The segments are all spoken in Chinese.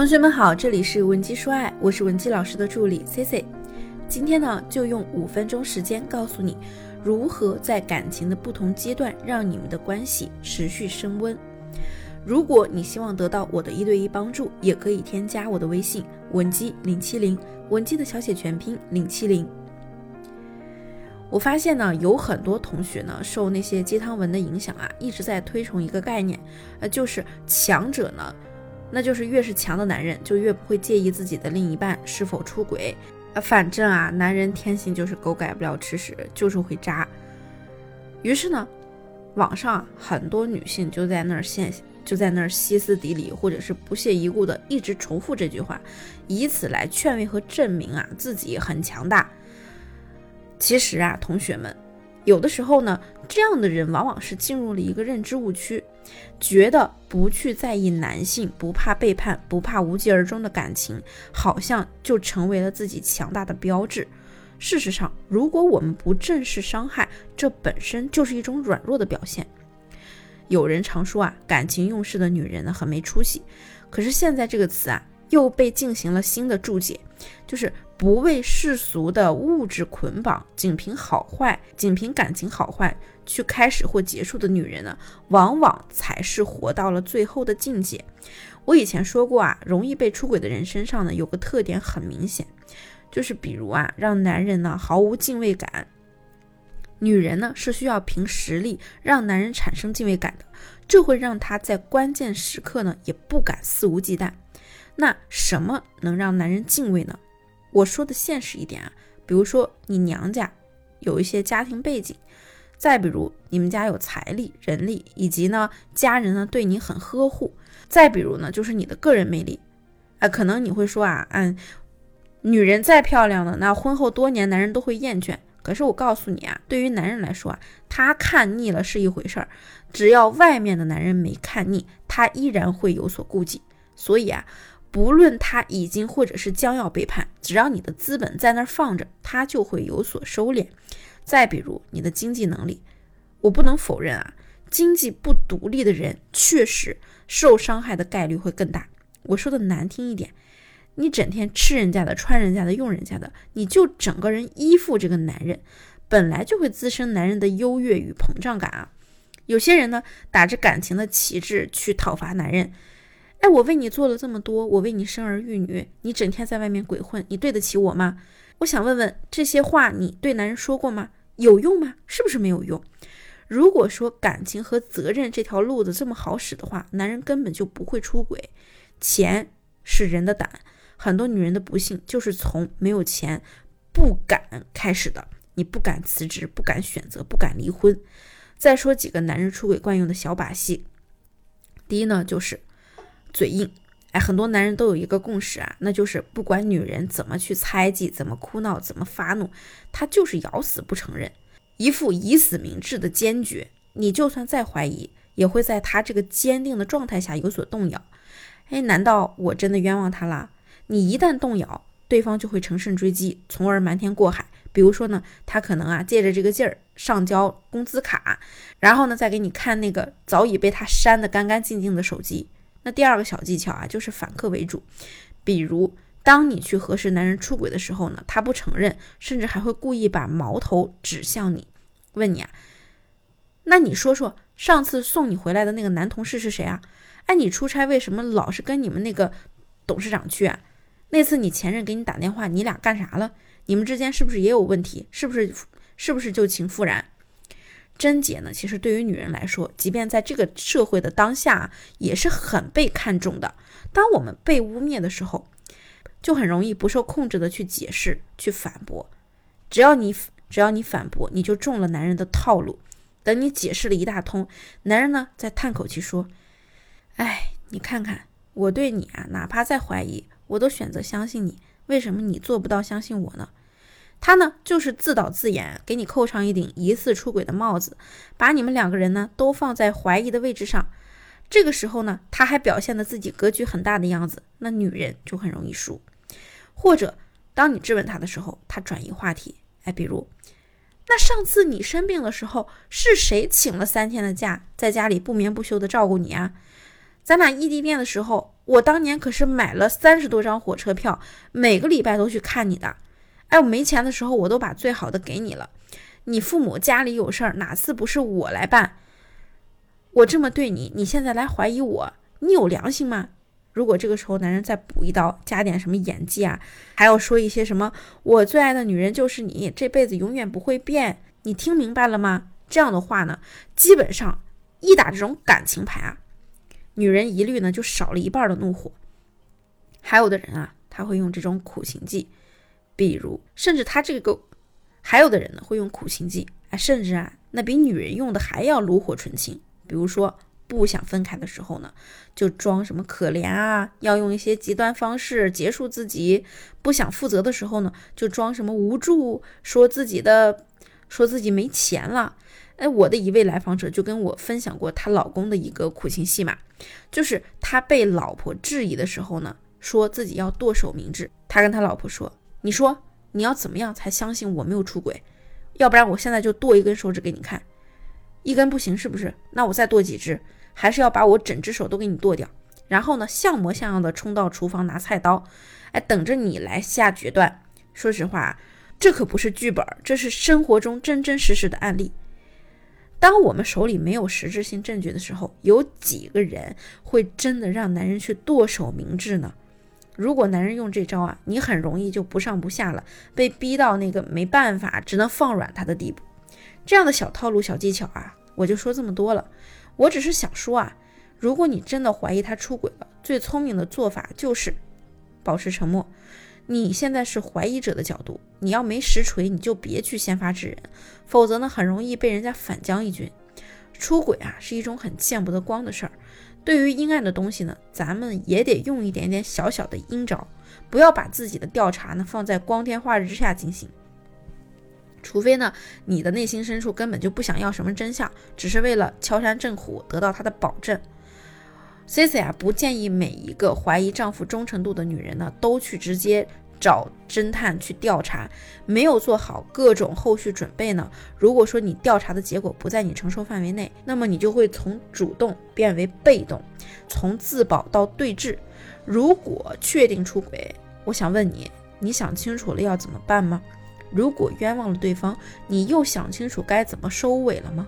同学们好，这里是文姬说爱，我是文姬老师的助理 C C。今天呢，就用五分钟时间告诉你如何在感情的不同阶段让你们的关系持续升温。如果你希望得到我的一对一帮助，也可以添加我的微信文姬零七零，文姬的小写全拼零七零。我发现呢，有很多同学呢，受那些鸡汤文的影响啊，一直在推崇一个概念，呃，就是强者呢，那就是越是强的男人，就越不会介意自己的另一半是否出轨，啊，反正啊，男人天性就是狗改不了吃屎，就是会渣。于是呢，网上很多女性就在那儿现，就在那儿歇斯底里，或者是不屑一顾的一直重复这句话，以此来劝慰和证明啊自己很强大。其实啊，同学们，有的时候呢，这样的人往往是进入了一个认知误区，觉得不去在意男性，不怕背叛，不怕无疾而终的感情，好像就成为了自己强大的标志。事实上，如果我们不正视伤害，这本身就是一种软弱的表现。有人常说啊，感情用事的女人呢很没出息，可是现在这个词啊又被进行了新的注解，就是。不为世俗的物质捆绑，仅凭好坏，仅凭感情好坏去开始或结束的女人呢，往往才是活到了最后的境界。我以前说过啊，容易被出轨的人身上呢，有个特点很明显，就是比如啊，让男人呢毫无敬畏感。女人呢是需要凭实力让男人产生敬畏感的，这会让他在关键时刻呢也不敢肆无忌惮。那什么能让男人敬畏呢？我说的现实一点啊，比如说你娘家有一些家庭背景，再比如你们家有财力、人力，以及呢家人呢对你很呵护，再比如呢就是你的个人魅力，啊，可能你会说啊，嗯，女人再漂亮呢，那婚后多年男人都会厌倦。可是我告诉你啊，对于男人来说啊，他看腻了是一回事儿，只要外面的男人没看腻，他依然会有所顾忌。所以啊。不论他已经或者是将要背叛，只要你的资本在那儿放着，他就会有所收敛。再比如你的经济能力，我不能否认啊，经济不独立的人确实受伤害的概率会更大。我说的难听一点，你整天吃人家的、穿人家的、用人家的，你就整个人依附这个男人，本来就会滋生男人的优越与膨胀感啊。有些人呢，打着感情的旗帜去讨伐男人。哎，我为你做了这么多，我为你生儿育女，你整天在外面鬼混，你对得起我吗？我想问问，这些话你对男人说过吗？有用吗？是不是没有用？如果说感情和责任这条路子这么好使的话，男人根本就不会出轨。钱是人的胆，很多女人的不幸就是从没有钱不敢开始的。你不敢辞职，不敢选择，不敢离婚。再说几个男人出轨惯用的小把戏，第一呢就是。嘴硬，哎，很多男人都有一个共识啊，那就是不管女人怎么去猜忌，怎么哭闹，怎么发怒，他就是咬死不承认，一副以死明志的坚决。你就算再怀疑，也会在他这个坚定的状态下有所动摇。哎，难道我真的冤枉他了？你一旦动摇，对方就会乘胜追击，从而瞒天过海。比如说呢，他可能啊借着这个劲儿上交工资卡，然后呢再给你看那个早已被他删得干干净净的手机。那第二个小技巧啊，就是反客为主。比如，当你去核实男人出轨的时候呢，他不承认，甚至还会故意把矛头指向你，问你啊，那你说说，上次送你回来的那个男同事是谁啊？哎，你出差为什么老是跟你们那个董事长去啊？那次你前任给你打电话，你俩干啥了？你们之间是不是也有问题？是不是是不是旧情复燃？贞洁呢，其实对于女人来说，即便在这个社会的当下，也是很被看重的。当我们被污蔑的时候，就很容易不受控制的去解释、去反驳。只要你只要你反驳，你就中了男人的套路。等你解释了一大通，男人呢再叹口气说：“哎，你看看我对你啊，哪怕再怀疑，我都选择相信你。为什么你做不到相信我呢？”他呢，就是自导自演，给你扣上一顶疑似出轨的帽子，把你们两个人呢都放在怀疑的位置上。这个时候呢，他还表现的自己格局很大的样子，那女人就很容易输。或者，当你质问他的时候，他转移话题，哎，比如，那上次你生病的时候，是谁请了三天的假，在家里不眠不休的照顾你啊？咱俩异地恋的时候，我当年可是买了三十多张火车票，每个礼拜都去看你的。哎，我没钱的时候，我都把最好的给你了。你父母家里有事儿，哪次不是我来办？我这么对你，你现在来怀疑我，你有良心吗？如果这个时候男人再补一刀，加点什么演技啊，还要说一些什么“我最爱的女人就是你，这辈子永远不会变”，你听明白了吗？这样的话呢，基本上一打这种感情牌啊，女人一律呢就少了一半的怒火。还有的人啊，他会用这种苦情计，比如甚至他这个，还有的人呢会用苦情计，哎，甚至啊，那比女人用的还要炉火纯青，比如说。不想分开的时候呢，就装什么可怜啊，要用一些极端方式结束自己；不想负责的时候呢，就装什么无助，说自己的，说自己没钱了。哎，我的一位来访者就跟我分享过她老公的一个苦情戏码，就是他被老婆质疑的时候呢，说自己要剁手明志。他跟他老婆说：“你说你要怎么样才相信我没有出轨？要不然我现在就剁一根手指给你看，一根不行是不是？那我再剁几只。”还是要把我整只手都给你剁掉，然后呢，像模像样的冲到厨房拿菜刀，哎，等着你来下决断。说实话，这可不是剧本，这是生活中真真实实的案例。当我们手里没有实质性证据的时候，有几个人会真的让男人去剁手明志呢？如果男人用这招啊，你很容易就不上不下了，被逼到那个没办法，只能放软他的地步。这样的小套路、小技巧啊，我就说这么多了。我只是想说啊，如果你真的怀疑他出轨了，最聪明的做法就是保持沉默。你现在是怀疑者的角度，你要没实锤，你就别去先发制人，否则呢，很容易被人家反将一军。出轨啊，是一种很见不得光的事儿。对于阴暗的东西呢，咱们也得用一点点小小的阴招，不要把自己的调查呢放在光天化日之下进行。除非呢，你的内心深处根本就不想要什么真相，只是为了敲山震虎得到他的保证。C C 啊，不建议每一个怀疑丈夫忠诚度的女人呢，都去直接找侦探去调查，没有做好各种后续准备呢。如果说你调查的结果不在你承受范围内，那么你就会从主动变为被动，从自保到对峙。如果确定出轨，我想问你，你想清楚了要怎么办吗？如果冤枉了对方，你又想清楚该怎么收尾了吗？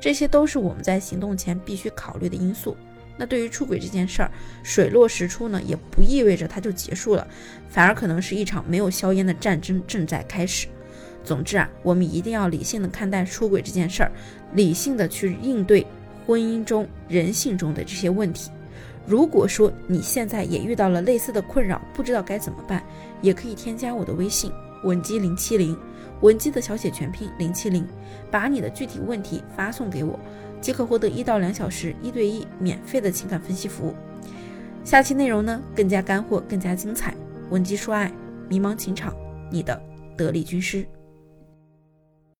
这些都是我们在行动前必须考虑的因素。那对于出轨这件事儿，水落石出呢，也不意味着它就结束了，反而可能是一场没有硝烟的战争正在开始。总之啊，我们一定要理性的看待出轨这件事儿，理性的去应对婚姻中人性中的这些问题。如果说你现在也遇到了类似的困扰，不知道该怎么办，也可以添加我的微信。文姬零七零，文姬的小写全拼零七零，把你的具体问题发送给我，即可获得一到两小时一对一免费的情感分析服务。下期内容呢更加干货，更加精彩。文姬说爱，迷茫情场，你的得力军师。